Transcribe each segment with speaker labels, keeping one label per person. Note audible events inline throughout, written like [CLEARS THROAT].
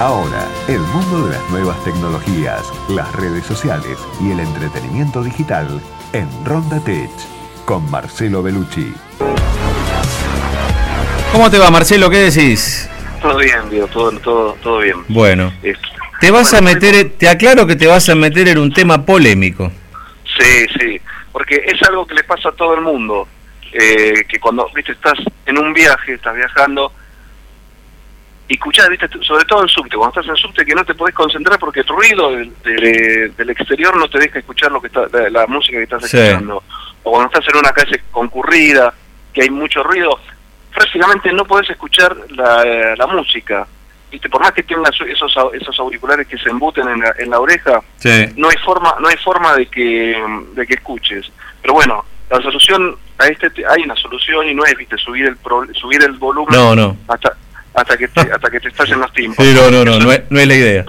Speaker 1: Ahora, el mundo de las nuevas tecnologías, las redes sociales y el entretenimiento digital en Ronda Tech con Marcelo Bellucci.
Speaker 2: ¿Cómo te va, Marcelo? ¿Qué decís?
Speaker 3: Todo bien, Diego, todo, todo, todo bien.
Speaker 2: Bueno,
Speaker 3: Eh,
Speaker 2: te vas a meter, te aclaro que te vas a meter en un tema polémico.
Speaker 3: Sí, sí, porque es algo que le pasa a todo el mundo, eh, que cuando, viste, estás en un viaje, estás viajando, y escuchás, viste, sobre todo en subte, cuando estás en subte que no te podés concentrar porque el ruido del, de- del exterior no te deja escuchar lo que está, la, la música que estás
Speaker 2: Sí.
Speaker 3: escuchando. O cuando estás en una calle concurrida, que hay mucho ruido, prácticamente no podés escuchar la, eh, la música. Viste, por más que tengas esos, esos auriculares que se embuten en la, en la oreja,
Speaker 2: Sí.
Speaker 3: no hay forma no hay forma de que de que escuches pero bueno la solución a este te- hay una solución y no es viste subir el pro- subir el volumen
Speaker 2: No, no.
Speaker 3: hasta hasta que te, hasta que te estallen los
Speaker 2: Sí,
Speaker 3: tímpanos
Speaker 2: no, no, no, no es, no es la idea.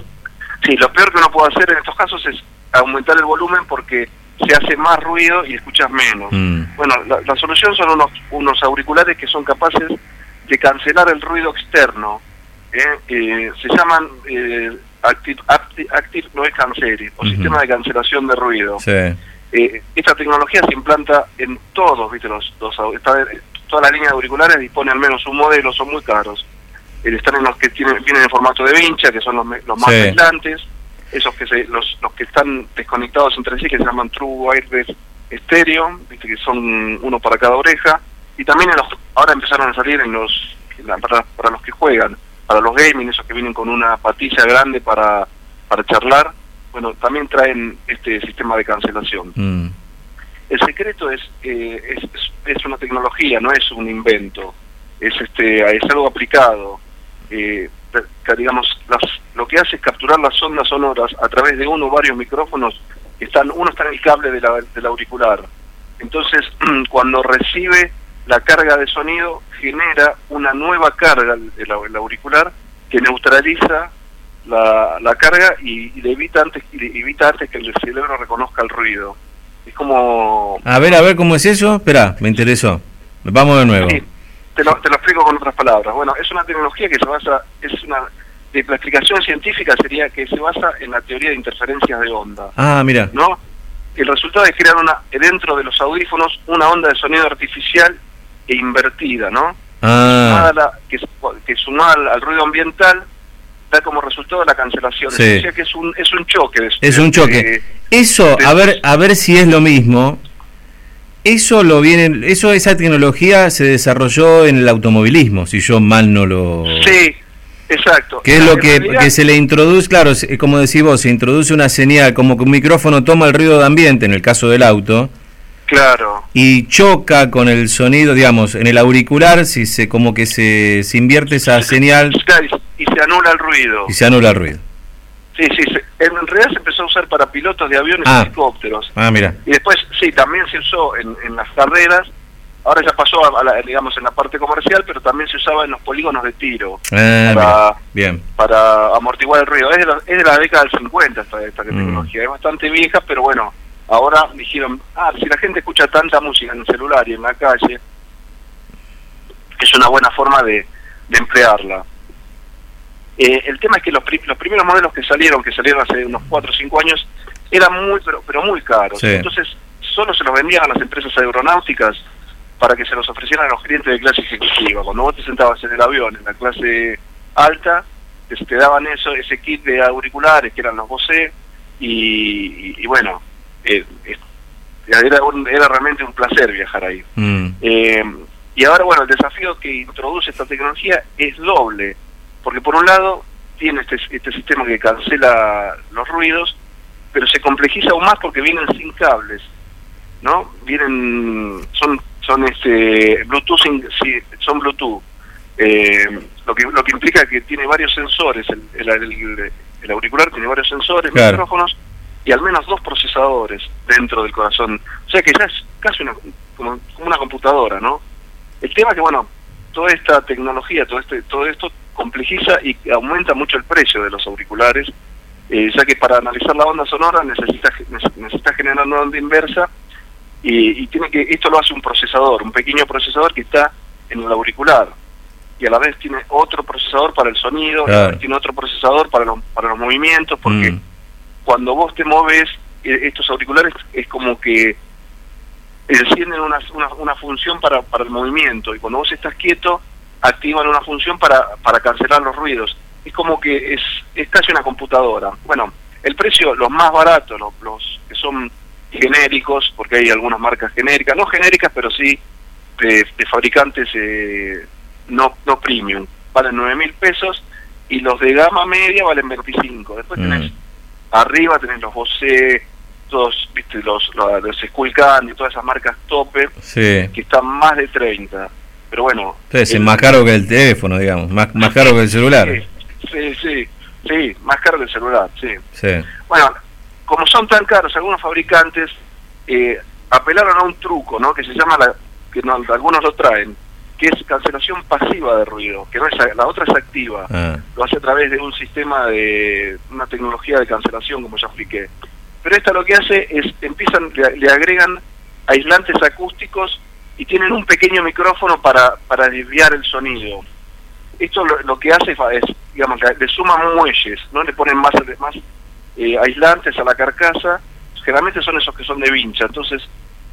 Speaker 3: sí lo peor que uno puede hacer en estos casos es aumentar el volumen porque se hace más ruido y escuchas menos
Speaker 2: Mm.
Speaker 3: bueno la, la solución son unos unos auriculares que son capaces de cancelar el ruido externo ¿eh? Eh, se llaman eh, active, active, active noise cancelling o
Speaker 2: Ujú.
Speaker 3: sistema de cancelación de ruido
Speaker 2: Sí.
Speaker 3: eh, esta tecnología se implanta en todos, ¿viste? Los, los está- toda la línea de auriculares dispone al menos un modelo, son muy caros. Eh, están en los que tienen, vienen en formato de vincha, que son los, más
Speaker 2: Sí.
Speaker 3: aislantes, esos que se, los, los que están desconectados entre sí, que se llaman True Wireless Stereo, ¿viste? que son uno para cada oreja, y también en los, ahora empezaron a salir en los para, para los que juegan, para los gaming, esos que vienen con una patilla grande para, para charlar, bueno, también traen este sistema de cancelación.
Speaker 2: Mm.
Speaker 3: El secreto es, eh, es, es- es una tecnología, no es un invento, es este es algo aplicado. Eh, digamos, las, lo que hace es capturar las ondas sonoras a través de uno o varios micrófonos que están, uno está en el cable de la- del auricular. Entonces, [CLEARS THROAT] cuando recibe la carga de sonido, genera una nueva carga au- el auricular que neutraliza la, la carga y, y le evita antes y evita antes que el cerebro reconozca el ruido. Es como
Speaker 2: A ver, a ver, ¿cómo es eso? Espera, me interesó. Vamos de nuevo.
Speaker 3: Sí, te lo, te lo explico con otras palabras. Bueno, es una tecnología que se basa, es una, de, la explicación científica sería que se basa en la teoría de interferencias de onda,
Speaker 2: Ah, mira.
Speaker 3: ¿no? El resultado es crear una, dentro de los audífonos una onda de sonido artificial e invertida, ¿no? Sumada
Speaker 2: Ah,
Speaker 3: a la- que, que sumada al, al ruido ambiental da como resultado la cancelación.
Speaker 2: Sí.
Speaker 3: Sea que es un, es un choque. de-
Speaker 2: es un choque.
Speaker 3: de-
Speaker 2: Eso,
Speaker 3: de-
Speaker 2: a ver, a ver si es lo mismo. Eso lo viene, eso esa tecnología se desarrolló en el automovilismo, si yo mal no lo
Speaker 3: sí, exacto.
Speaker 2: que es lo que, que se le introduce, claro, como decís vos, se introduce una señal, como que un micrófono toma el ruido de ambiente, en el caso del auto,
Speaker 3: Claro.
Speaker 2: y choca con el sonido, digamos, en el auricular, si se como que se, se invierte esa señal
Speaker 3: y se anula el ruido.
Speaker 2: y se anula el ruido.
Speaker 3: Sí, sí, en realidad se empezó a usar para pilotos de aviones
Speaker 2: Ah.
Speaker 3: y helicópteros.
Speaker 2: Ah, mira.
Speaker 3: Y después, sí, también se usó en, en las carreras, ahora ya pasó a, la- digamos en la parte comercial, pero también se usaba en los polígonos de tiro
Speaker 2: Ah,
Speaker 3: para.
Speaker 2: Bien.
Speaker 3: para amortiguar el ruido. Es de, la, es de la década del 50 esta, esta
Speaker 2: Mm.
Speaker 3: tecnología, es bastante vieja, pero bueno, ahora dijeron, ah, si la gente escucha tanta música en el celular y en la calle, es una buena forma de, de emplearla. Eh, el tema es que los, pri- los primeros modelos que salieron, que salieron hace unos 4 o 5 años, eran muy, pero, pero muy caros.
Speaker 2: Sí.
Speaker 3: Entonces, solo se los vendían a las empresas aeronáuticas para que se los ofrecieran a los clientes de clase ejecutiva. Cuando vos te sentabas en el avión, en la clase alta, te, te daban eso, ese kit de auriculares que eran los Bose, y, y- y bueno, eh, eh, era, un- era realmente un placer viajar ahí.
Speaker 2: Mm.
Speaker 3: Eh, y ahora, bueno, el desafío que introduce esta tecnología es doble, porque por un lado tiene este, este sistema que cancela los ruidos, pero se complejiza aún más porque vienen sin cables, ¿no? Vienen, son, son este, Bluetooth, sin- sí, son Bluetooth, Eh, lo que lo que implica que tiene varios sensores, el, el, el- el auricular tiene varios sensores,
Speaker 2: Claro.
Speaker 3: micrófonos y al menos dos procesadores dentro del corazón. O sea que ya es casi una, como, como una computadora, ¿no? El tema es que, bueno, toda esta tecnología, todo este todo esto complejiza y aumenta mucho el precio de los auriculares, eh, ya que para analizar la onda sonora necesita, neces- necesita generar una onda inversa y, y tiene que esto lo hace un procesador, un pequeño procesador que está en el auricular. y a la vez tiene otro procesador para el sonido, y a la vez tiene otro procesador para los, para los movimientos, porque mm. cuando vos te mueves, eh, estos auriculares es como que encienden una, una, función para, para el movimiento, y cuando vos estás quieto, activan una función para, para cancelar los ruidos. Es como que es, es casi una computadora. Bueno, el precio, los más baratos, los, los que son genéricos, porque hay algunas marcas genéricas, no genéricas, pero sí de, fabricantes eh, no, no premium, valen 9 mil pesos y los de gama media valen 25. Después mm. tenés arriba, tenés los Bose, todos, viste, los, los, los y todas esas marcas tope que están más de 30. Pero bueno.
Speaker 2: es más caro que el teléfono, digamos, más, más caro que el celular.
Speaker 3: Sí, sí, sí, más caro que el celular, sí. sí. Bueno, como son tan caros, algunos fabricantes eh, apelaron a un truco, ¿no? Que se llama, la, que algunos lo traen, que es cancelación pasiva de ruido, que no es la otra es activa. Ah. Lo hace a través de un sistema de una tecnología de cancelación, como ya expliqué. Pero esta lo que hace es empiezan le, agregan aislantes acústicos y tienen un pequeño micrófono para para desviar el sonido. Esto lo, que hace es, digamos, le, suman muelles, no le ponen más más eh, aislantes a la carcasa, generalmente son esos que son de vincha, entonces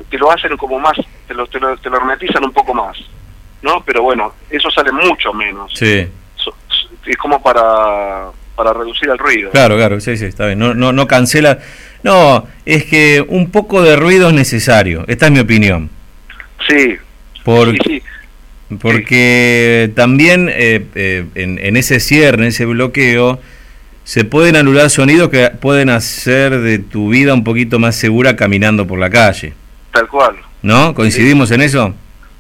Speaker 3: te lo hacen como más, te lo, te lo, te lo hermetizan un poco más, ¿no? Pero bueno, eso sale mucho menos.
Speaker 2: Sí.
Speaker 3: es como para, para reducir el ruido.
Speaker 2: Claro, claro, sí, sí, está bien. No, no, no cancela. No, es que un poco de ruido es necesario, esta es mi opinión.
Speaker 3: Sí.
Speaker 2: Por, sí, Porque también eh, eh, en, en ese cierre, en ese bloqueo, se pueden anular sonidos que pueden hacer de tu vida un poquito más segura caminando por la calle.
Speaker 3: Tal cual.
Speaker 2: ¿No? ¿Coincidimos en eso?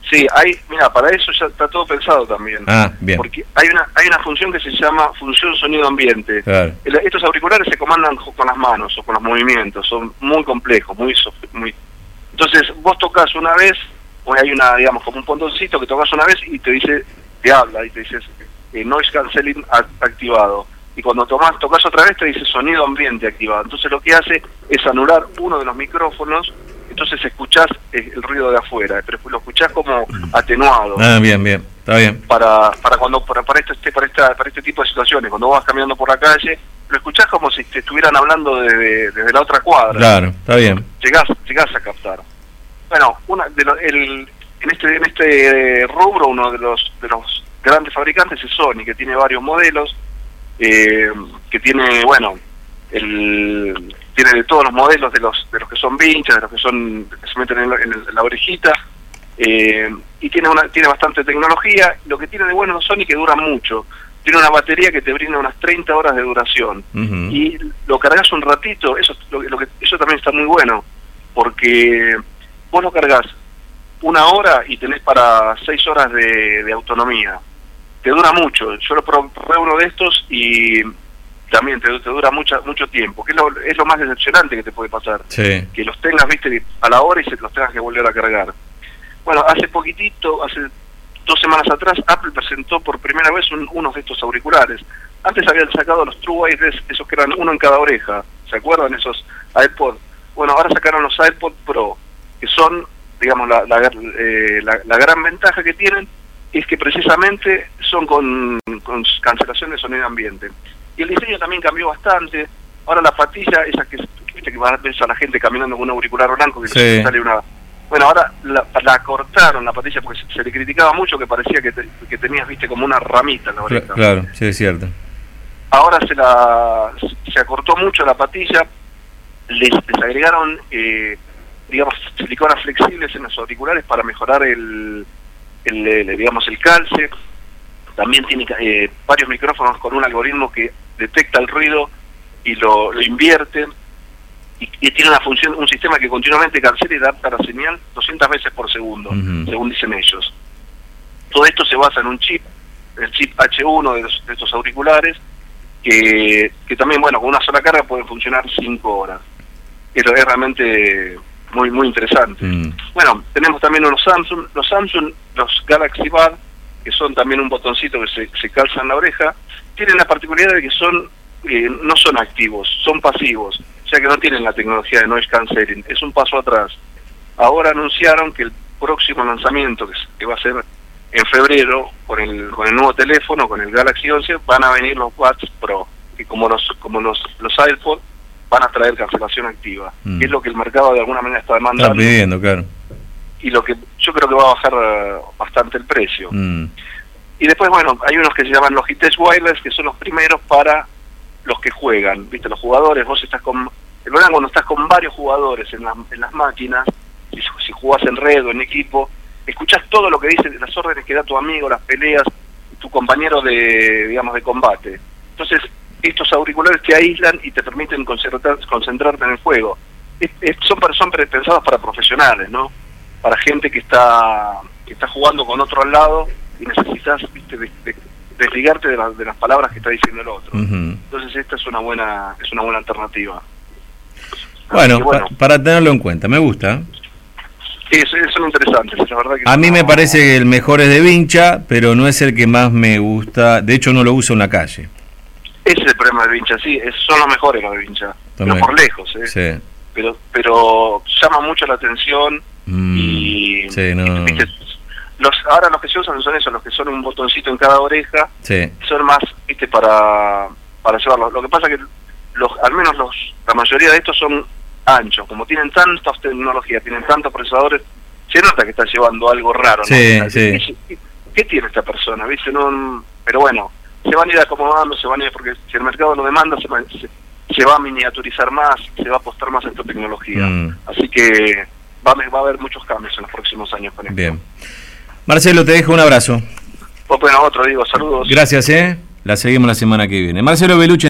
Speaker 3: Sí, hay, mira, para eso ya está todo pensado también.
Speaker 2: Ah, bien.
Speaker 3: Porque hay una, hay una función que se llama función sonido ambiente.
Speaker 2: Claro.
Speaker 3: estos auriculares se comandan con las manos o con los movimientos, son muy complejos, muy, muy. Entonces vos tocas una vez, hay una, digamos, como un pontoncito que tocas una vez y te dice, te habla y te dice eh, noise canceling activado y cuando tomás, tocas otra vez te dice sonido ambiente activado. Entonces lo que hace es anular uno de los micrófonos, entonces escuchás eh, el ruido de afuera, pero lo escuchás como atenuado.
Speaker 2: Ah, bien, bien, está bien.
Speaker 3: Para, para cuando para, para este para esta para este tipo de situaciones, cuando vas caminando por la calle, lo escuchás como si te estuvieran hablando desde, desde la otra cuadra.
Speaker 2: Claro, está bien.
Speaker 3: Llegás, llegás a captar. Bueno, una de el, en este en este rubro uno de los de los grandes fabricantes es Sony, que tiene varios modelos eh, que tiene, bueno, el, tiene de todos los modelos de los de los que son vinchas, de los que son se meten en, la orejita, eh, y tiene una tiene bastante tecnología. Lo que tiene de bueno Sony que dura mucho. Tiene una batería que te brinda unas 30 horas de duración y lo cargas un ratito. Eso lo, que eso también está muy bueno porque vos lo cargas una hora y tenés para 6 horas de autonomía te dura mucho. Yo lo probé uno de estos y también te, dura mucho mucho tiempo, que es lo, es lo más decepcionante que te puede pasar. Que los tengas, viste, a la hora y se los tengas que volver a cargar. Bueno, hace poquitito, hace dos semanas atrás, Apple presentó por primera vez un, uno de estos auriculares. Antes habían sacado los True Wireless, esos que eran uno en cada oreja. ¿Se acuerdan esos iPod? Bueno, ahora sacaron los iPod Pro, que son, digamos, la, la, eh, la gran ventaja que tienen es que precisamente son con, cancelación de sonido ambiente. Y el diseño también cambió bastante. Ahora la patilla, esa que, que va a la gente caminando con un auricular blanco, que sale una... Bueno, ahora la, cortaron la patilla porque se, le criticaba mucho que parecía que, que tenías, viste, como una ramita en la oreja.
Speaker 2: Claro, sí, es cierto.
Speaker 3: Ahora se la se acortó mucho la patilla, les, agregaron, eh, digamos, siliconas flexibles en los auriculares para mejorar el, el, digamos el calce, también tiene eh, varios micrófonos con un algoritmo que detecta el ruido y lo, invierte y, tiene una función, un sistema que continuamente cancela y adapta la señal 200 veces por segundo, según dicen ellos. Todo esto se basa en un chip, el chip H1 de, estos auriculares, que, que también, bueno, con una sola carga pueden funcionar 5 horas. Eso es realmente muy muy interesante. Mm. Bueno, tenemos también unos Samsung, los Samsung, los Galaxy Bad, que son también un botoncito que se, se calza en la oreja, tienen la particularidad de que son eh, no son activos, son pasivos, o sea que no tienen la tecnología de noise cancelling, es un paso atrás. Ahora anunciaron que el próximo lanzamiento, que, va a ser en febrero, con el, con el nuevo teléfono, con el Galaxy 11, van a venir los Watch Pro, que como los, como los, los iPhone van a traer cancelación activa,
Speaker 2: Mm.
Speaker 3: que es lo que el mercado de alguna manera está
Speaker 2: Está
Speaker 3: demandando
Speaker 2: pidiendo, claro.
Speaker 3: y lo que yo creo que va a bajar eh, bastante el precio.
Speaker 2: Mm.
Speaker 3: Y después, bueno, hay unos que se llaman Logitech Wireless, que son los primeros para los que juegan, ¿viste? Los jugadores, vos estás con... El problema cuando estás con varios jugadores en, las en las máquinas, si, si jugás en red o en equipo, escuchás todo lo que dice, las órdenes que da tu amigo, las peleas, tu compañero de, digamos, de combate. Entonces, estos auriculares te aíslan y te permiten concentrar- concentrarte en el juego. Es- es- son, son pensados para profesionales, ¿no? Para gente que está que está jugando con otro al lado y necesitas ¿viste, de- de- desligarte de, la- de las palabras que está diciendo el otro. Entonces esta es una buena es una buena alternativa.
Speaker 2: Bueno, pa- para tenerlo en cuenta, me gusta.
Speaker 3: sí, son, interesantes, la verdad que
Speaker 2: A mí me
Speaker 3: no-
Speaker 2: parece que el mejor es de Vincha, pero no es el que más me gusta. De hecho, no lo uso en la calle.
Speaker 3: Ese es el problema de Vincha, sí, es- son los mejores los de Vincha, pero por lejos, ¿eh?
Speaker 2: Sí.
Speaker 3: pero pero llama mucho la atención
Speaker 2: Mm,
Speaker 3: y
Speaker 2: sí, no.
Speaker 3: ¿viste? los ahora los que se usan son esos los que son un botoncito en cada oreja
Speaker 2: Sí.
Speaker 3: son más viste para para llevarlos lo que pasa que los al menos los la mayoría de estos son anchos como tienen tantas tecnologías tienen tantos procesadores se nota que está llevando algo raro ¿no?
Speaker 2: Sí,
Speaker 3: ¿Qué-
Speaker 2: sí.
Speaker 3: ¿qué, qué tiene esta persona viste no pero bueno se van a ir acomodando se van a ir porque si el mercado lo demanda se va, se, se va a miniaturizar más se va a apostar más en esta tecnología
Speaker 2: Mm.
Speaker 3: así que va, a- va a haber muchos cambios en los próximos años con esto
Speaker 2: Bien. Marcelo, te dejo un abrazo.
Speaker 3: Pues bueno, otro digo, saludos.
Speaker 2: Gracias, ¿eh? La seguimos la semana que viene. Marcelo Beluche.